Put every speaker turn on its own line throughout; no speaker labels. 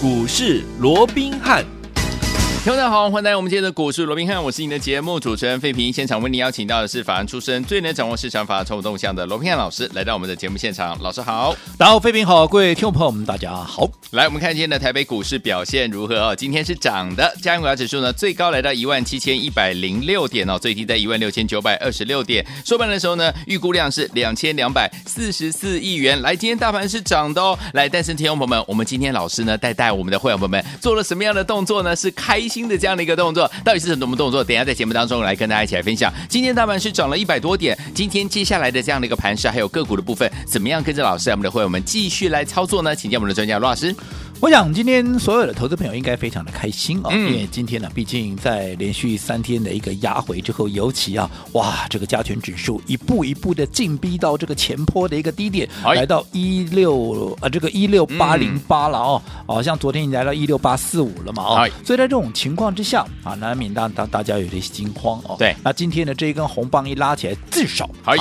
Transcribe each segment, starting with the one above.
股市罗宾汉。
听众大家好，欢迎来到我们今天的股市罗宾汉，我是你的节目主持人费平。现场为你邀请到的是法案出身、最能掌握市场法筹码动向的罗宾汉老师，来到我们的节目现场。老师好，
大家好，费平好，各位听众朋友们，大家好。
来，我们看今天的台北股市表现如何哦？今天是涨的，加权股价指数呢最高来到一万七千一百零六点哦，最低在一万六千九百二十六点。收盘的时候呢，预估量是两千两百四十四亿元。来，今天大盘是涨的哦。来，但是听众朋友们，我们今天老师呢带带我们的会员朋友们做了什么样的动作呢？是开心新的这样的一个动作。到底是什么动作？等一下在节目当中来跟大家一起来分享。今天大盘是涨了一百多点，今天接下来的这样的一个盘势，还有个股的部分，怎么样跟着老师，我们的会员们继续来操作呢？请教我们的专家罗老师。
我想今天所有的投资朋友应该非常的开心啊、哦，
嗯、
因为今天呢，毕竟在连续三天的一个压回之后，尤其啊，哇，这个加权指数一步一步的进逼到这个前坡的一个低点，哎、来到一六啊，这个一六八零八了哦，好、嗯。哦、像昨天已经来到一六八四五了嘛哦，哎、所以在这种情况之下啊，难免让大大家有些惊慌哦。
对，
那今天的这一根红棒一拉起来，至少
哎。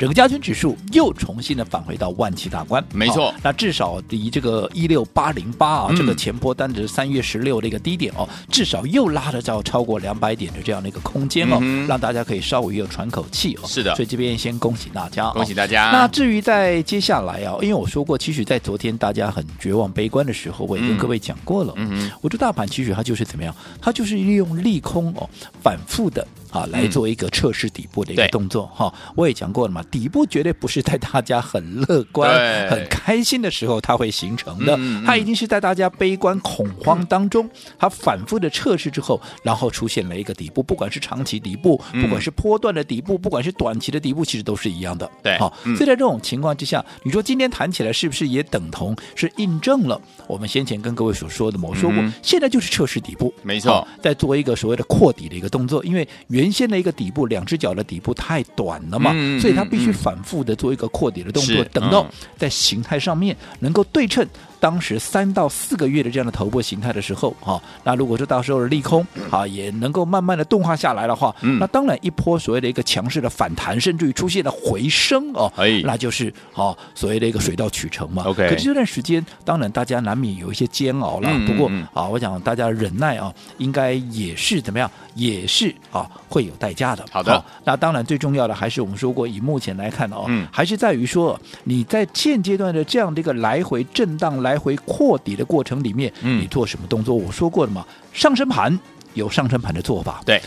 啊整个加权指数又重新的返回到万七大关，
没错。
那至少离这个一六八零八啊，嗯、这个前波单值三月十六的一个低点哦，至少又拉了到超过两百点的这样的一个空间哦，嗯、让大家可以稍微又喘口气哦。
是的，
所以这边先恭喜大家，
恭喜大家。
那至于在接下来啊，因为我说过，其实，在昨天大家很绝望、悲观的时候，我也跟各位讲过了。嗯嗯，我说大盘其实它就是怎么样，它就是利用利空哦，反复的。啊，来做一个测试底部的一个动作哈、嗯，我也讲过了嘛，底部绝对不是在大家很乐观、很开心的时候它会形成的，嗯嗯、它一定是在大家悲观恐慌当中，嗯、它反复的测试之后，然后出现了一个底部，不管是长期底部，不管是波段的底部，不管是短期的底部，其实都是一样的。
对，
好，所以在这种情况之下，你说今天谈起来是不是也等同是印证了我们先前跟各位所说的吗？我说过，嗯、现在就是测试底部，
没错，
在做一个所谓的扩底的一个动作，因为原原先的一个底部，两只脚的底部太短了嘛，嗯、所以它必须反复的做一个扩底的动作，是等到在形态上面能够对称。当时三到四个月的这样的头部形态的时候，哈，那如果说到时候的利空，啊，也能够慢慢的动化下来的话，嗯，那当然一波所谓的一个强势的反弹，甚至于出现了回升哦，哎，那就是啊，所谓的一个水到渠成嘛。OK，可是这段时间，当然大家难免有一些煎熬了。嗯、不过啊，我想大家忍耐啊，应该也是怎么样，也是啊，会有代价的。
好的，
那当然最重要的还是我们说过，以目前来看哦，嗯，还是在于说你在现阶段的这样的一个来回震荡来。来回扩底的过程里面，你做什么动作？我说过了嘛，上升盘有上升盘的做法，
对，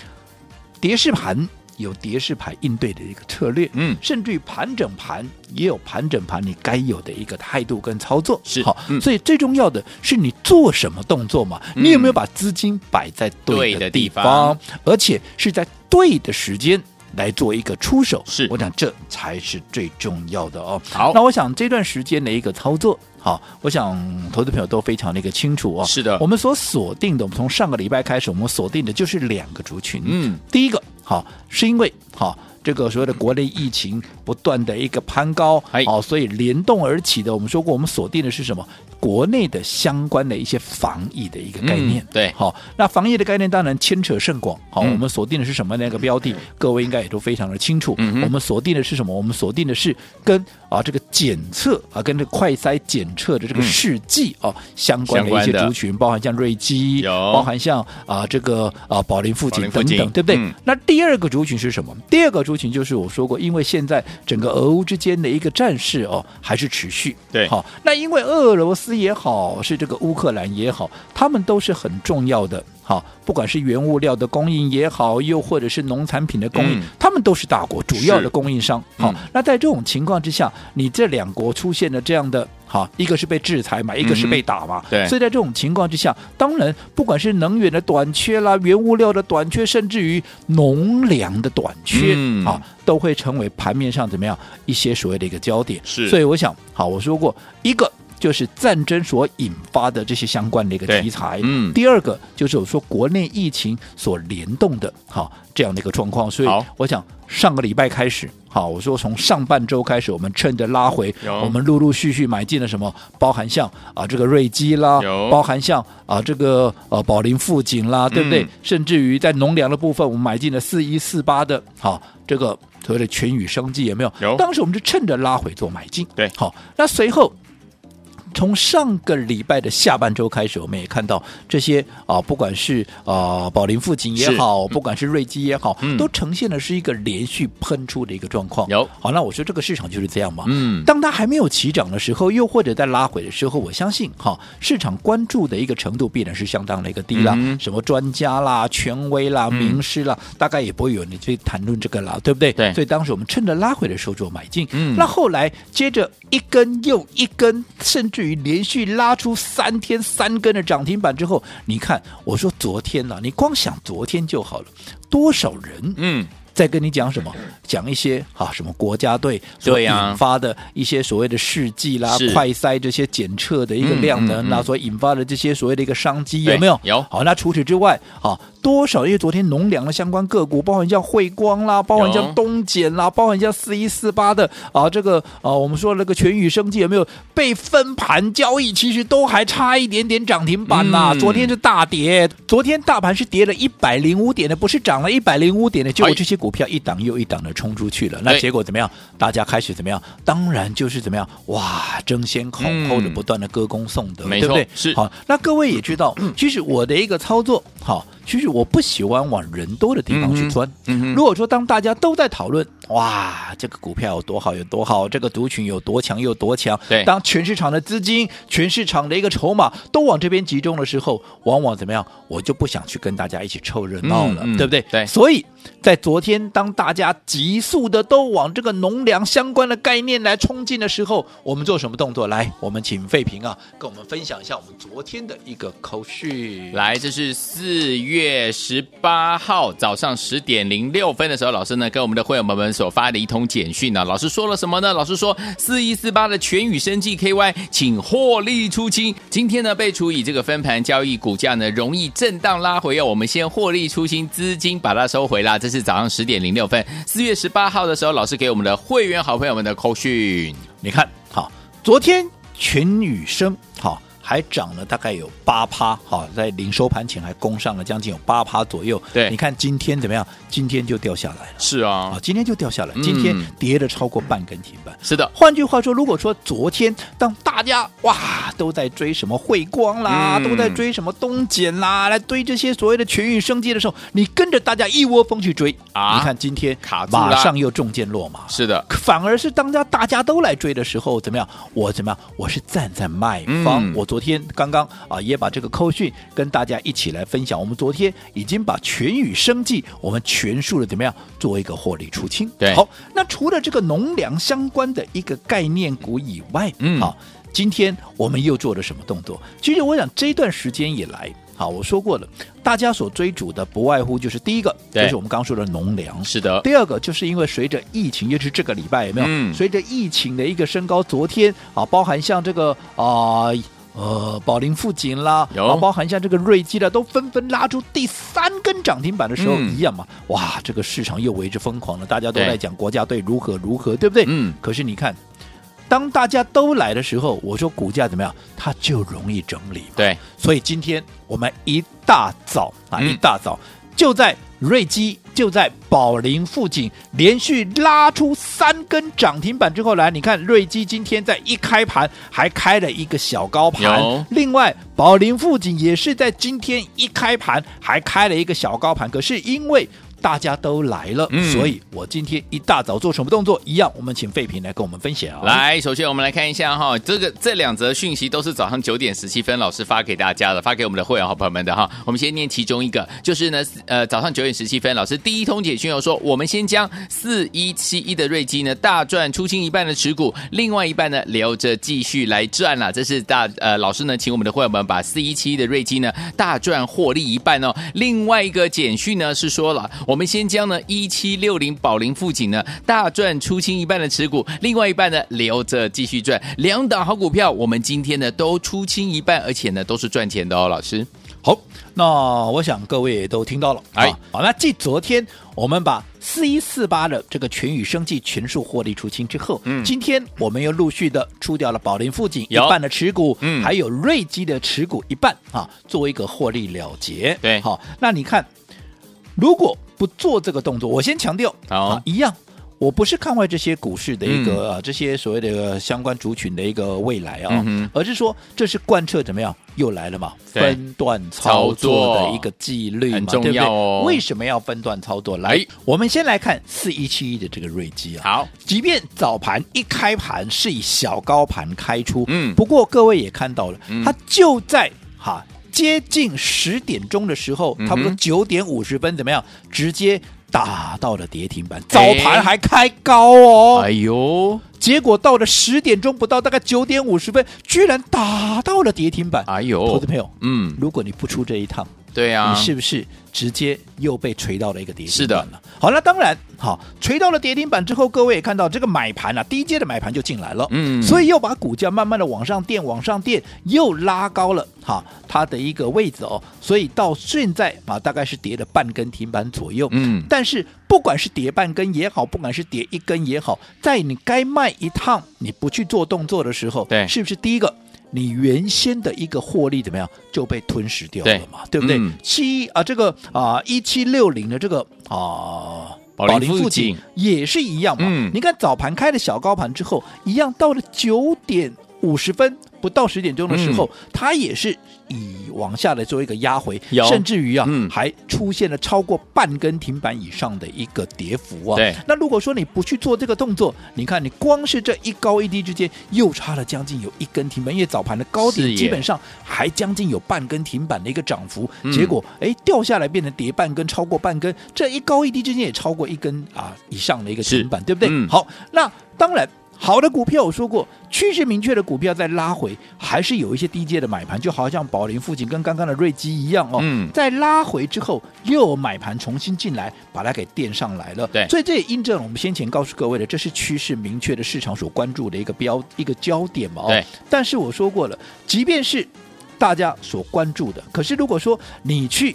跌势盘有跌势盘应对的一个策略，嗯，甚至于盘整盘也有盘整盘你该有的一个态度跟操作，
是
好，所以最重要的是你做什么动作嘛？你有没有把资金摆在对的地方，而且是在对的时间来做一个出手？
是，
我想这才是最重要的哦。
好，
那我想这段时间的一个操作。好，我想投资朋友都非常的一个清楚哦。
是的，
我们所锁定的，我们从上个礼拜开始，我们锁定的就是两个族群。嗯，第一个，好，是因为好这个所谓的国内疫情不断的一个攀高，哎，好，所以联动而起的。我们说过，我们锁定的是什么？国内的相关的一些防疫的一个概念，
对，
好，那防疫的概念当然牵扯甚广，好，我们锁定的是什么那个标的？各位应该也都非常的清楚，我们锁定的是什么？我们锁定的是跟啊这个检测啊跟这个快筛检测的这个试剂啊相关的一些族群，包含像瑞基，包含像啊这个啊宝林附近等等，对不对？那第二个族群是什么？第二个族群就是我说过，因为现在整个俄乌之间的一个战事哦还是持续，
对，
好，那因为俄罗斯。也好，是这个乌克兰也好，他们都是很重要的。好，不管是原物料的供应也好，又或者是农产品的供应，嗯、他们都是大国主要的供应商。好，嗯、那在这种情况之下，你这两国出现了这样的，好，一个是被制裁嘛，一个是被打嘛。对、嗯，所以在这种情况之下，当然不管是能源的短缺啦，原物料的短缺，甚至于农粮的短缺，嗯、啊，都会成为盘面上怎么样一些所谓的一个焦点。是，所以我想，好，我说过一个。就是战争所引发的这些相关的一个题材，嗯，第二个就是我说国内疫情所联动的，好这样的一个状况，所以我想上个礼拜开始，好，我说从上半周开始，我们趁着拉回，我们陆陆续续买进了什么，包含像啊这个瑞基啦，包含像啊这个呃宝林富锦啦，对不对？甚至于在农粮的部分，我们买进了四一四八的，好这个所谓的全宇生计有没有？有。当时我们是趁着拉回做买进，
对，
好，那随后。从上个礼拜的下半周开始，我们也看到这些啊，不管是啊宝林富锦也好，不管是瑞基也好，嗯、都呈现的是一个连续喷出的一个状况。
有
好，那我说这个市场就是这样嘛。
嗯，
当它还没有起涨的时候，又或者在拉回的时候，我相信哈，市场关注的一个程度必然是相当的一个低啦。嗯、什么专家啦、权威啦、名师啦，嗯、大概也不会有人去谈论这个啦，对不对？
对。
所以当时我们趁着拉回的时候做买进。
嗯。
那后来接着一根又一根，甚至连续拉出三天三根的涨停板之后，你看，我说昨天呢、你光想昨天就好了，多少人？嗯。在跟你讲什么？讲一些啊，什么国家队所引发的一些所谓的试剂啦、快筛这些检测的一个量能，那所引发的这些所谓的一个商机有没有？
有。
好，那除此之外，啊，多少？因为昨天农粮的相关个股，包含像汇光啦，包含像东碱啦，包含像四一四八的啊，这个啊，我们说那个全宇生技有没有被分盘交易？其实都还差一点点涨停板呐。昨天是大跌，昨天大盘是跌了一百零五点的，不是涨了一百零五点的，就有这些。股票一档又一档的冲出去了，那结果怎么样？大家开始怎么样？当然就是怎么样？哇，争先恐后的不断的歌功颂德，对不对？
是。
好，那各位也知道，其实我的一个操作，好。其实我不喜欢往人多的地方去钻。嗯嗯、如果说当大家都在讨论，哇，这个股票有多好有多好，这个族群有多强有多强，
对，
当全市场的资金、全市场的一个筹码都往这边集中的时候，往往怎么样？我就不想去跟大家一起凑热闹了，对不对？
对。
所以在昨天，当大家急速的都往这个农粮相关的概念来冲进的时候，我们做什么动作？来，我们请费平啊，跟我们分享一下我们昨天的一个口讯。
来，这是四月。月十八号早上十点零六分的时候，老师呢跟我们的会员朋友们所发的一通简讯呢，老师说了什么呢？老师说四一四八的全宇生技 KY，请获利出清。今天呢被处以这个分盘交易，股价呢容易震荡拉回哦。我们先获利出清，资金把它收回啦。这是早上十点零六分，四月十八号的时候，老师给我们的会员好朋友们的扣讯。
你看好，昨天全宇生。还涨了大概有八趴，哈，在临收盘前还攻上了将近有八趴左右。
对，
你看今天怎么样？今天就掉下来了。
是啊，啊
今天就掉下来，今天跌了超过半根停板。
是的，
换句话说，如果说昨天当大家哇都在追什么慧光啦，嗯、都在追什么东碱啦，来追这些所谓的全域生机的时候，你跟着大家一窝蜂去追啊，你看今天卡马上又中箭落马。
是的，
反而是当家大家都来追的时候，怎么样？我怎么样？我是站在卖方，嗯、我。昨天刚刚啊，也把这个扣讯跟大家一起来分享。我们昨天已经把全宇生计我们全数的怎么样做一个获利出清？
对，
好，那除了这个农粮相关的一个概念股以外，嗯，好，今天我们又做了什么动作？其实我想这段时间以来。好，我说过了，大家所追逐的不外乎就是第一个，就是我们刚说的农粮，
是的。
第二个就是因为随着疫情，尤其是这个礼拜有没有？嗯、随着疫情的一个升高，昨天啊，包含像这个啊呃宝林富锦啦，有啊，包含像这个瑞基的，都纷纷拉出第三根涨停板的时候，嗯、一样嘛，哇，这个市场又为之疯狂了，大家都在讲国家队如何如何，对不对？嗯。可是你看。当大家都来的时候，我说股价怎么样？它就容易整理。
对，
所以今天我们一大早啊，嗯、一大早就在瑞基，就在宝林附近连续拉出三根涨停板之后来，你看瑞基今天在一开盘还开了一个小高盘，另外宝林附近也是在今天一开盘还开了一个小高盘，可是因为。大家都来了，嗯、所以我今天一大早做什么动作？一样，我们请费平来跟我们分享。
来，首先我们来看一下哈，这个这两则讯息都是早上九点十七分老师发给大家的，发给我们的会员好朋友们的哈。我们先念其中一个，就是呢，呃，早上九点十七分，老师第一通简讯又说，我们先将四一七一的瑞基呢大赚出清一半的持股，另外一半呢留着继续来赚了。这是大呃老师呢，请我们的会员们把四一七一的瑞基呢大赚获利一半哦。另外一个简讯呢是说了。我们先将呢一七六零宝林富锦呢大赚出清一半的持股，另外一半呢留着继续赚。两档好股票，我们今天呢都出清一半，而且呢都是赚钱的哦。老师，
好，那我想各位也都听到了。哎，好，那继昨天我们把四一四八的这个全宇生技全数获利出清之后，嗯，今天我们又陆续的出掉了宝林富锦一半的持股，嗯，还有瑞基的持股一半啊，作为一个获利了结。
对，
好，那你看，如果不做这个动作，我先强调
好、
啊，一样。我不是看坏这些股市的一个、嗯、啊，这些所谓的相关族群的一个未来啊，嗯、而是说这是贯彻怎么样？又来了嘛？分段操作的一个纪律嘛，
很重要哦。
为什么要分段操作？来，我们先来看四一七一的这个瑞基啊。
好，
即便早盘一开盘是以小高盘开出，嗯，不过各位也看到了，嗯、它就在哈接近十点钟的时候，差不多九点五十分，怎么样？直接打到了跌停板，早盘还开高哦。
哎呦！
结果到了十点钟不到，大概九点五十分，居然打到了跌停板。
哎呦，
投资朋友，嗯，如果你不出这一趟，
对呀、啊，
你是不是直接又被锤到了一个跌停板了？
是的。
好，那当然，好，锤到了跌停板之后，各位也看到这个买盘啊，低阶的买盘就进来了，嗯，所以又把股价慢慢的往上垫，往上垫，又拉高了，哈，它的一个位置哦，所以到现在啊，大概是跌了半根停板左右，嗯，但是不管是跌半根也好，不管是跌一根也好，在你该卖一趟你不去做动作的时候，
对，
是不是第一个？你原先的一个获利怎么样就被吞噬掉了嘛？对，对不对？嗯、七啊，这个啊一七六零的这个啊宝林附近也是一样嘛。嗯、你看早盘开了小高盘之后，一样到了九点五十分。不到十点钟的时候，嗯、它也是以往下来做一个压回，甚至于啊，嗯、还出现了超过半根停板以上的一个跌幅啊。
对，
那如果说你不去做这个动作，你看你光是这一高一低之间又差了将近有一根停板，因为早盘的高点基本上还将近有半根停板的一个涨幅，结果哎掉下来变成跌半根，超过半根，这一高一低之间也超过一根啊以上的一个停板，对不对？嗯、好，那当然。好的股票，我说过，趋势明确的股票在拉回，还是有一些低阶的买盘，就好像宝林附近跟刚刚的瑞基一样哦。嗯，在拉回之后，又有买盘重新进来，把它给垫上来了。
对，
所以这也印证了我们先前告诉各位的，这是趋势明确的市场所关注的一个标一个焦点嘛。哦，
对。
但是我说过了，即便是大家所关注的，可是如果说你去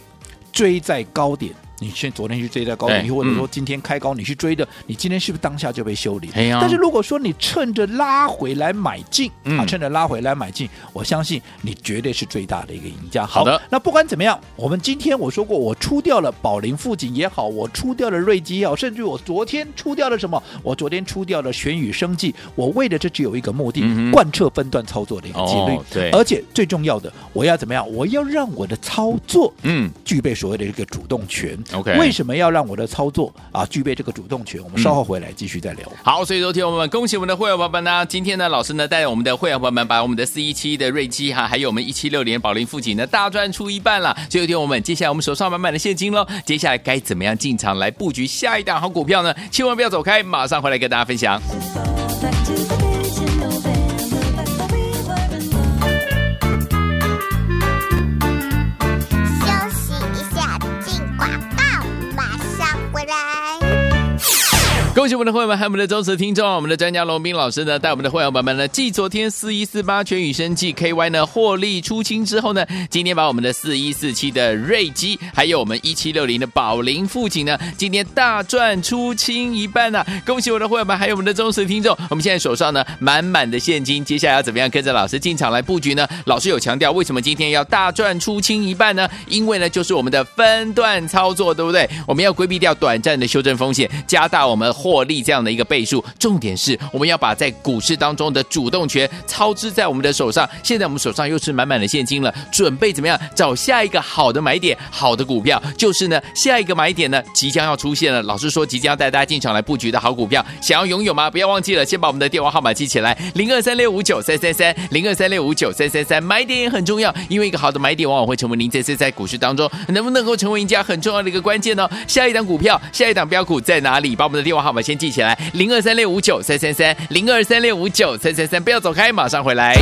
追在高点。你现昨天去追在高点，或者说今天开高你去追的，你今天是不是当下就被修理？但是如果说你趁着拉回来买进，啊，趁着拉回来买进，我相信你绝对是最大的一个赢家。好的，那不管怎么样，我们今天我说过，我出掉了宝林富锦也好，我出掉了瑞基也好，甚至我昨天出掉了什么？我昨天出掉了玄宇生技，我为的这只有一个目的，贯彻分段操作的一个纪律。
对，
而且最重要的，我要怎么样？我要让我的操作，嗯，具备所谓的一个主动权。
OK，
为什么要让我的操作啊具备这个主动权？我们稍后回来继续再聊。嗯、
好，所以昨天我们恭喜我们的会员朋友们呢，今天呢，老师呢带着我们的会员朋友们把我们的四一七的瑞基哈，还有我们一七六零宝林富锦呢大赚出一半了。所以昨天我们接下来我们手上满满的现金喽，接下来该怎么样进场来布局下一档好股票呢？千万不要走开，马上回来跟大家分享。恭喜我们的会员们，还有我们的忠实听众，我们的专家龙斌老师呢，带我们的会员朋友们呢，继昨天四一四八全宇生技 KY 呢获利出清之后呢，今天把我们的四一四七的瑞基，还有我们一七六零的宝林富锦呢，今天大赚出清一半呢、恭喜我的会员们，还有我们的忠实听众，我们现在手上呢满满的现金，接下来要怎么样跟着老师进场来布局呢？老师有强调，为什么今天要大赚出清一半呢？因为呢就是我们的分段操作，对不对？我们要规避掉短暂的修正风险，加大我们。获利这样的一个倍数，重点是我们要把在股市当中的主动权操之在我们的手上。现在我们手上又是满满的现金了，准备怎么样找下一个好的买点？好的股票就是呢，下一个买点呢即将要出现了。老师说即将要带大家进场来布局的好股票，想要拥有吗？不要忘记了，先把我们的电话号码记起来：零二三六五九三三三，零二三六五九三三三。买点也很重要，因为一个好的买点往往会成为您这次在股市当中能不能够成为赢家很重要的一个关键呢。下一档股票，下一档标股在哪里？把我们的电话号码。先记起来，零二三六五九三三三，零二三六五九三三三，不要走开，马上回来。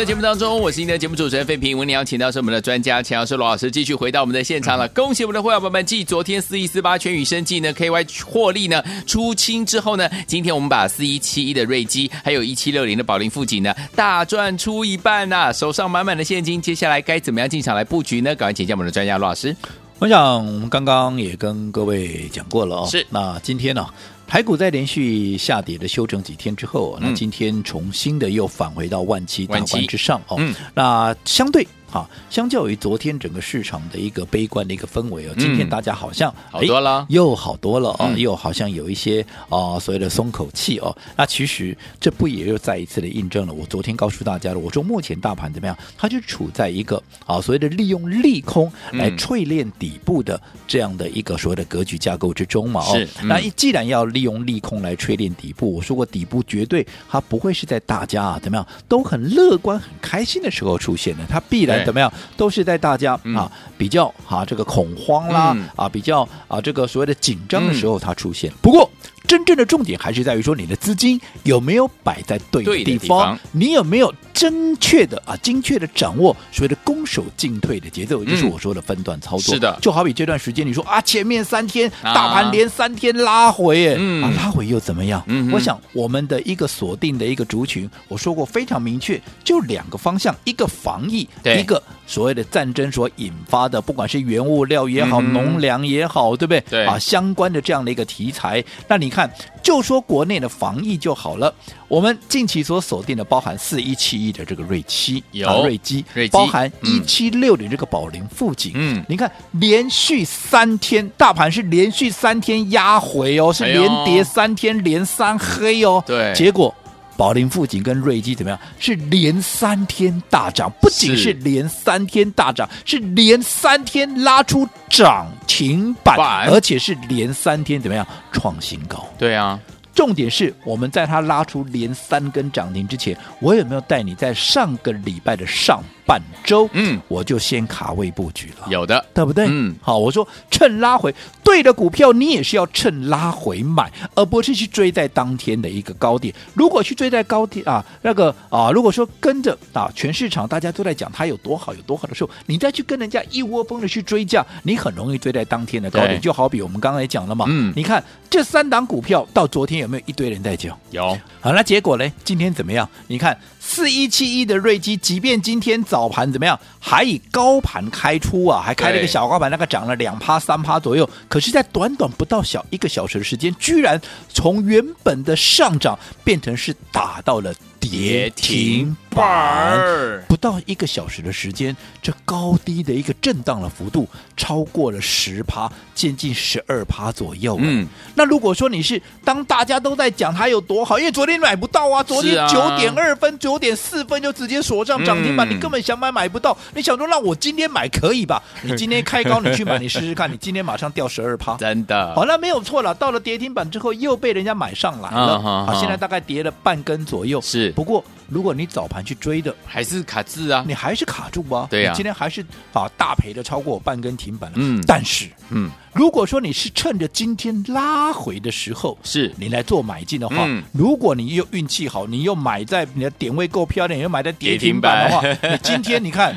继续回到我们的节目当中，我是您的节目主持人费平。我们邀请到是我们的专家钱老师罗老师，继续回到我们的现场了。恭喜我们的会员朋友们，继昨天四一四八全宇生技呢 KY 获利呢出清之后呢，今天我们把四一七一的瑞基，还有一七六零的宝林富锦呢大赚出一半呐、啊，手上满满的现金。接下来该怎么样进场来布局呢？赶快请教我们的专家罗老师。
我想刚刚也跟各位讲过了哦，
是
那今天呢、啊？台股在连续下跌的修整几天之后，那今天重新的又返回到万七大关之上哦。
嗯，
那相对。好，相较于昨天整个市场的一个悲观的一个氛围哦，今天大家好像、
嗯、好多了，
又好多了哦，
嗯、
又好像有一些啊、呃、所谓的松口气哦。那其实这不也又再一次的印证了我昨天告诉大家的，我说目前大盘怎么样？它就处在一个啊所谓的利用利空来淬炼底部的这样的一个所谓的格局架构之中嘛哦。那既然要利用利空来淬炼底部，我说过底部绝对它不会是在大家啊怎么样都很乐观很开心的时候出现的，它必然怎么样都是。是在大家啊比较啊这个恐慌啦啊比较啊这个所谓的紧张的时候，它出现。不过。真正的重点还是在于说，你的资金有没有摆在对的地方？
地方
你有没有正确的啊、精确的掌握所谓的攻守进退的节奏？嗯、就是我说的分段操作。
是的，
就好比这段时间，你说啊，前面三天大盘连三天拉回，哎、
嗯，
啊，拉回又怎么样？
嗯，
我想我们的一个锁定的一个族群，我说过非常明确，就两个方向，一个防疫，一个所谓的战争所引发的，不管是原物料也好，嗯、农粮也好，对不对？
对
啊，相关的这样的一个题材，那你看。看，就说国内的防疫就好了。我们近期所锁定的，包含四一七一的这个瑞七，
有
啊、瑞基，
瑞基
包含一七六的这个宝林富锦。
嗯，
你看连续三天，大盘是连续三天压回哦，是连跌三天，哎、连三黑哦。
对，
结果宝林富锦跟瑞基怎么样？是连三天大涨，不仅是连三天大涨，是，是连三天拉出涨停板，板而且是连三天怎么样创新高？
对啊。
重点是我们在它拉出连三根涨停之前，我有没有带你在上个礼拜的上半周，
嗯，
我就先卡位布局了，
有的，
对不对？
嗯，
好，我说趁拉回，对的股票你也是要趁拉回买，而不是去追在当天的一个高点。如果去追在高点啊，那个啊，如果说跟着啊，全市场大家都在讲它有多好有多好的时候，你再去跟人家一窝蜂的去追价，你很容易追在当天的高点。就好比我们刚才讲了嘛，
嗯，
你看这三档股票到昨天有没有一堆人在讲？
有。
好，那结果呢？今天怎么样？你看四一七一的瑞基，即便今天早盘怎么样，还以高盘开出啊，还开了一个小高盘，那个涨了两趴三趴左右。可是，在短短不到小一个小时的时间，居然从原本的上涨变成是打到了跌停板。不到一个小时的时间，这高低的一个震荡的幅度超过了十趴，接近十二趴左右。
嗯，
那如果说你是当大家都在讲它有多好，因为昨天买不到啊，昨天九点二分、九点四分就直接锁上涨停板，嗯、你根本想买买不到。你想说让我今天买可以吧？你今天开高你去买，你试试看，你今天马上掉十二趴，
真的。
好，那没有错了。到了跌停板之后，又被人家买上来了。
好，
现在大概跌了半根左右。
是，
不过如果你早盘去追的，
还是卡字啊，
你还是卡住吧？
对呀、啊，
今天还是啊大赔的超过我半根停板了。
嗯，
但是，
嗯。
如果说你是趁着今天拉回的时候，
是
你来做买进的话，
嗯、
如果你又运气好，你又买在你的点位够漂亮，你又买在跌停板的话，你今天你看，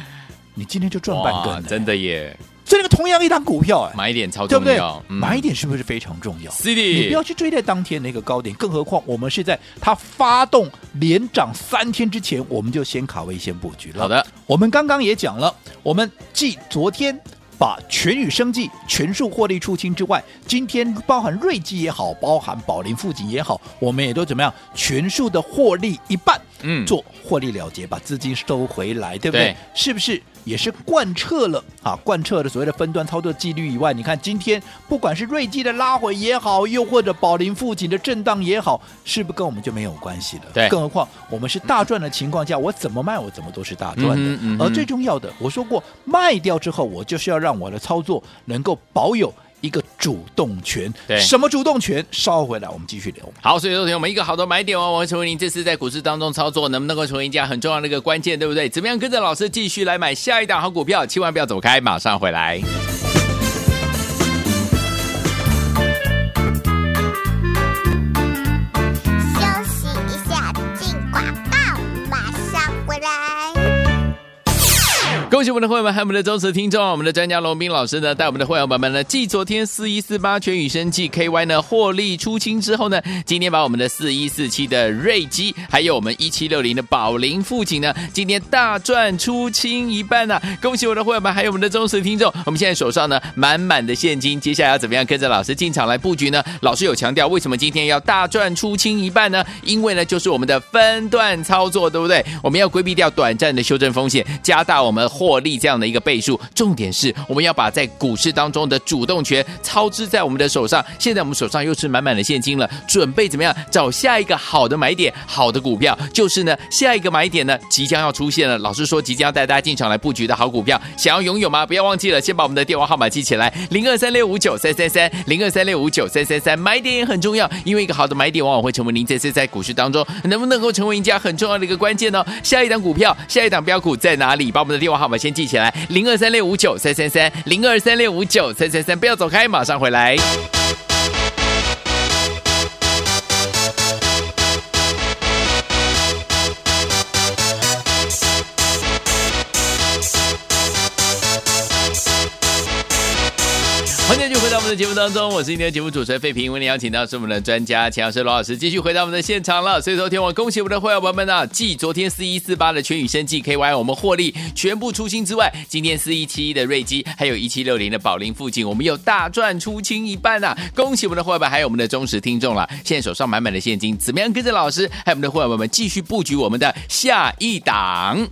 你今天就赚半根，
真的耶！
这个同样一档股票，哎，
买一点超重要，对不对？
嗯、买一点是不是非常重要？
是的，
你不要去追在当天那个高点，更何况我们是在它发动连涨三天之前，我们就先卡位先布局了。
好的，
我们刚刚也讲了，我们继昨天。把全宇生计全数获利出清之外，今天包含瑞基也好，包含宝林富锦也好，我们也都怎么样？全数的获利一半，嗯，做获利了结，把资金收回来，对不对？对，是不是？也是贯彻了啊，贯彻了所谓的分段操作纪律以外，你看今天不管是瑞基的拉回也好，又或者宝林附近的震荡也好，是不是跟我们就没有关系了？
对，
更何况我们是大赚的情况下，我怎么卖我怎么都是大赚的。
嗯嗯嗯、
而最重要的，我说过卖掉之后，我就是要让我的操作能够保有。一个主动权，
对，
什么主动权？稍回来我们继续聊。
好，所以昨天我们一个好的买点哦，我会成为您这次在股市当中操作能不能够成为赢家很重要的一个关键，对不对？怎么样跟着老师继续来买下一档好股票？千万不要走开，马上回
来。
恭喜我们的会员们，还有我们的忠实听众，我们的专家龙斌老师呢，带我们的会员们们呢，继昨天四一四八全宇生技 KY 呢获利出清之后呢，今天把我们的四一四七的瑞基，还有我们一七六零的宝林富锦呢，今天大赚出清一半呢、恭喜我的会员们，还有我们的忠实听众，我们现在手上呢满满的现金，接下来要怎么样跟着老师进场来布局呢？老师有强调，为什么今天要大赚出清一半呢？因为呢，就是我们的分段操作，对不对？我们要规避掉短暂的修正风险，加大我们获获利这样的一个倍数。重点是，我们要把在股市当中的主动权操之在我们的手上。现在我们手上又是满满的现金了，准备怎么样找下一个好的买点、好的股票？就是呢，下一个买点呢即将要出现了。老师说，即将要带大家进场来布局的好股票，想要拥有吗？不要忘记了，先把我们的电话号码记起来：零二三六五九三三三，零二三六五九三三三。买点也很重要，因为一个好的买点往往会成为您这次在股市当中能不能够成为赢家很重要的一个关键呢。下一档股票，下一档标股在哪里？把我们的电话号码先记起来：零二三六五九三三三，零二三六五九三三三。不要走开，马上回来。们的节目当中，我是今天的节目主持人费平。为您邀请到是我们的专家钱老师罗老师，继续回到我们的现场了。所以昨天我恭喜我们的会员朋友们啊，继昨天四一四八的全宇生技 KY 我们获利全部出清之外，今天四一七一的瑞基，还有一七六零的宝林附近，我们又大赚出清一半啊！恭喜我们的会员们，还有我们的忠实听众了。现在手上满满的现金，怎么样跟着老师，还有我们的会员朋友们继续布局我们的下一档？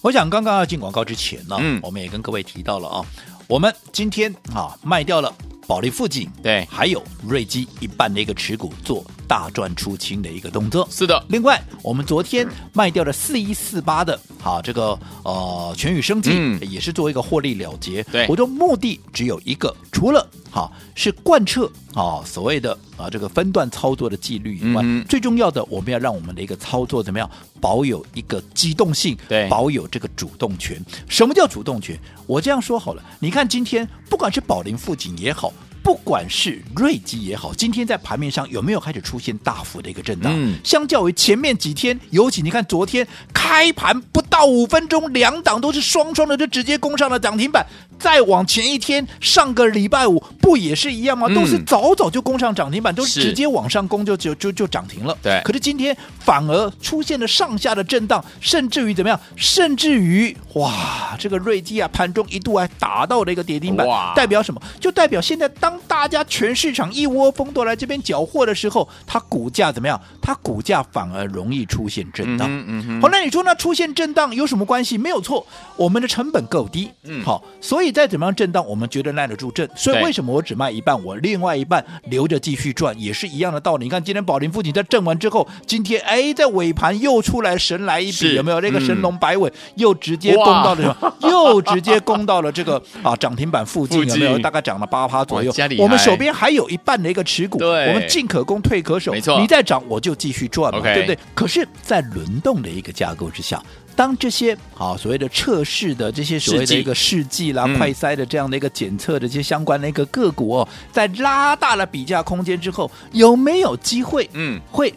我想刚刚要进广告之前呢，
嗯，
我们也跟各位提到了啊，我们今天啊卖掉了。宝林富锦，
对，
还有瑞基一半的一个持股做大赚出清的一个动作。
是的，
另外我们昨天卖掉了四一四八的，好这个呃全宇生技，嗯，也是做一个获利了结。
对，
我的目的只有一个，除了好是贯彻啊所谓的啊这个分段操作的纪律以外，嗯，最重要的我们要让我们的一个操作怎么样保有一个机动性，
对，
保有这个主动权。什么叫主动权？我这样说好了，你看今天不管是宝林富锦也好。不管是瑞基也好，今天在盘面上有没有开始出现大幅的一个震荡？嗯，相较于前面几天，尤其你看昨天开盘不到五分钟，两档都是双双的就直接攻上了涨停板。再往前一天，上个礼拜五不也是一样吗？都是早早就攻上涨停板，都是直接往上攻就就就就涨停了。
对。
可是今天反而出现了上下的震荡，甚至于怎么样？甚至于哇，这个瑞基啊，盘中一度还打到了一个跌停板。哇！代表什么？就代表现在当大家全市场一窝蜂都来这边缴货的时候，它股价怎么样？它股价反而容易出现震荡。嗯嗯。好，那你说那出现震荡有什么关系？没有错，我们的成本够低。嗯。好，所以再怎么样震荡，我们觉得耐得住震。所以为什么我只卖一半，我另外一半留着继续赚，也是一样的道理。你看今天宝林富锦在震完之后，今天哎在尾盘又出来神来一笔，有没有？那个神龙摆尾又直接攻到了什么？又直接攻到了这个啊涨停板附近，有没有？大概涨了八趴左右。我们手边还有一半的一个持股，我们进可攻，退可守。没错，你再涨我就继续赚嘛，对不对？可是，在轮动的一个架构之下，当这些啊所谓的测试的这些所谓的一个试剂啦、快筛的这样的一个检测的这些相关的一个个股哦，在拉大了比价空间之后，有没有机会？嗯，会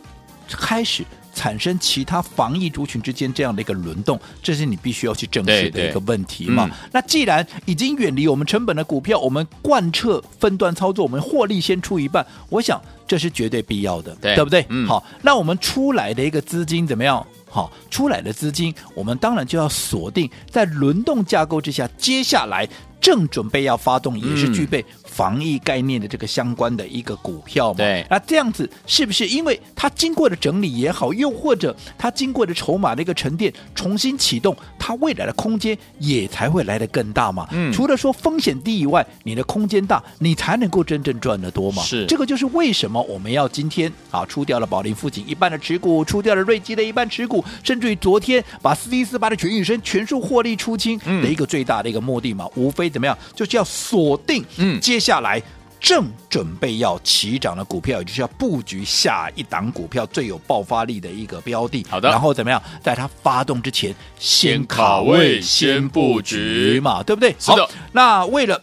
开始。产生其他防疫族群之间这样的一个轮动，这是你必须要去正视的一个问题嘛？嗯、那既然已经远离我们成本的股票，我们贯彻分段操作，我们获利先出一半，我想这是绝对必要的，对，对不对？嗯、好，那我们出来的一个资金怎么样？好，出来的资金，我们当然就要锁定在轮动架构之下，接下来正准备要发动，也是具备。防疫概念的这个相关的一个股票嘛，对，那这样子是不是因为它经过的整理也好，又或者它经过的筹码的一个沉淀，重新启动，它未来的空间也才会来得更大嘛？嗯，除了说风险低以外，你的空间大，你才能够真正赚得多嘛？是，这个就是为什么我们要今天啊出掉了宝林附近一半的持股，出掉了瑞基的一半持股，甚至于昨天把四一四八的全宇生全数获利出清的一个最大的一个目的嘛，嗯、无非怎么样，就是要锁定嗯接。下来正准备要起涨的股票，也就是要布局下一档股票最有爆发力的一个标的。好的，然后怎么样，在它发动之前先卡位、先布局嘛，对不对？好的。那为了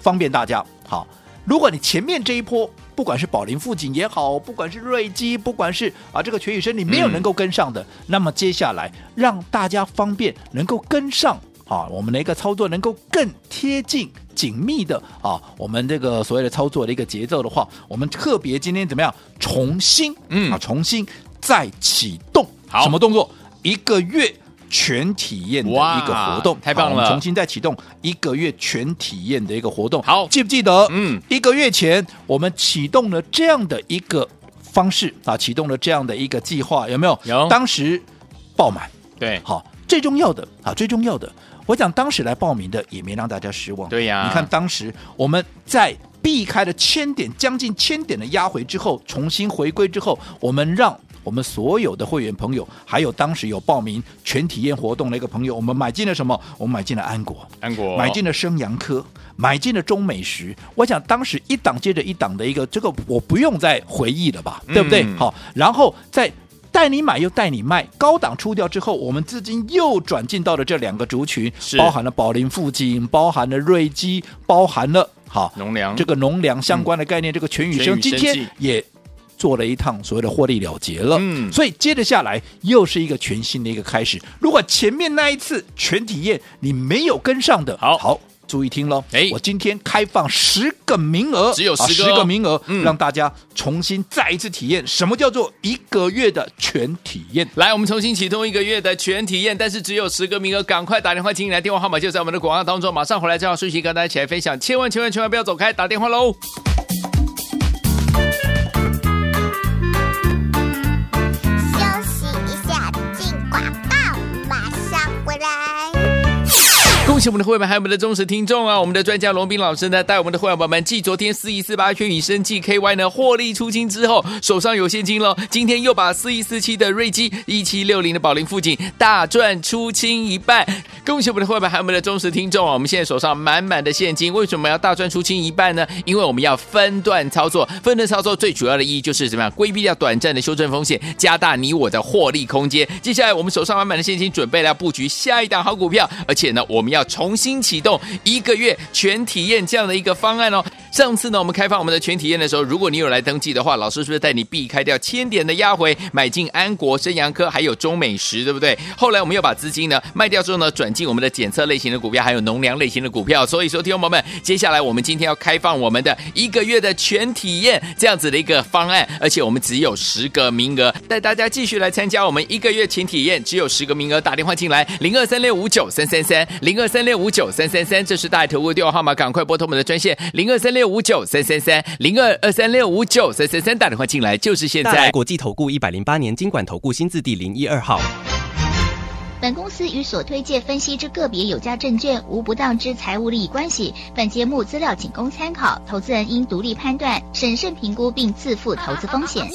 方便大家，好，如果你前面这一波，不管是宝林富锦也好，不管是瑞基，不管是啊这个全宇生，你没有能够跟上的，嗯、那么接下来让大家方便能够跟上。啊，我们的一个操作能够更贴近紧密的啊，我们这个所谓的操作的一个节奏的话，我们特别今天怎么样重新嗯啊重新再启动好什么动作？一个月全体验的一个活动，
太棒了！
重新再启动一个月全体验的一个活动，
好，
记不记得？
嗯，
一个月前我们启动了这样的一个方式啊，启动了这样的一个计划，有没有？
有。
当时爆满，
对，
好，最重要的啊，最重要的。我想当时来报名的也没让大家失望，
对呀、啊。
你看当时我们在避开了千点将近千点的压回之后，重新回归之后，我们让我们所有的会员朋友，还有当时有报名全体验活动的一个朋友，我们买进了什么？我们买进了安国，
安国
买进了生阳科，买进了中美食。我想当时一档接着一档的一个，这个我不用再回忆了吧，对不对？嗯、好，然后在。带你买又带你卖，高档出掉之后，我们资金又转进到了这两个族群，包含了宝林附近，包含了瑞基，包含了好
农粮
这个农粮相关的概念，嗯、这个全宇生今天也做了一趟所谓的获利了结了。嗯，所以接着下来又是一个全新的一个开始。如果前面那一次全体验你没有跟上的，
好
好。注意听喽！哎，我今天开放十个名额，
只有十
个、名额，
嗯、
让大家重新再一次体验什么叫做一个月的全体验。
来，我们重新启动一个月的全体验，但是只有十个名额，赶快打电话进来，电话号码就在我们的广告当中。马上回来，这样顺序跟大家一起来分享，千万千万千万不要走开，打电话喽！恭喜我们的会员，还有我们的忠实听众啊！我们的专家龙斌老师呢，带我们的会员宝宝们，继昨天四一四八全宇生技 KY 呢获利出清之后，手上有现金了。今天又把四一四七的瑞基、一七六零的宝林富锦大赚出清一半。恭喜我们的会员，还有我们的忠实听众啊！我们现在手上满满的现金，为什么要大赚出清一半呢？因为我们要分段操作，分段操作最主要的意义就是怎么样规避掉短暂的修正风险，加大你我的获利空间。接下来我们手上满满的现金，准备来布局下一档好股票，而且呢，我们要。重新启动一个月全体验这样的一个方案哦。上次呢，我们开放我们的全体验的时候，如果你有来登记的话，老师是不是带你避开掉千点的压回，买进安国、生阳科还有中美食，对不对？后来我们又把资金呢卖掉之后呢，转进我们的检测类型的股票，还有农粮类型的股票。所以说，听众朋友们，接下来我们今天要开放我们的一个月的全体验这样子的一个方案，而且我们只有十个名额，带大家继续来参加我们一个月全体验，只有十个名额，打电话进来零二三六五九三三三零二。三六五九三三三，这是大爱投顾电话号码，赶快拨通我们的专线零二三六五九三三三零二二三六五九三三三，打电话进来就是现在。
国际投顾一百零八年经管投顾新字第零一二号。
本公司与所推介分析之个别有价证券无不当之财务利益关系。本节目资料仅供参考，投资人应独立判断、审慎评估并自负投资
风险。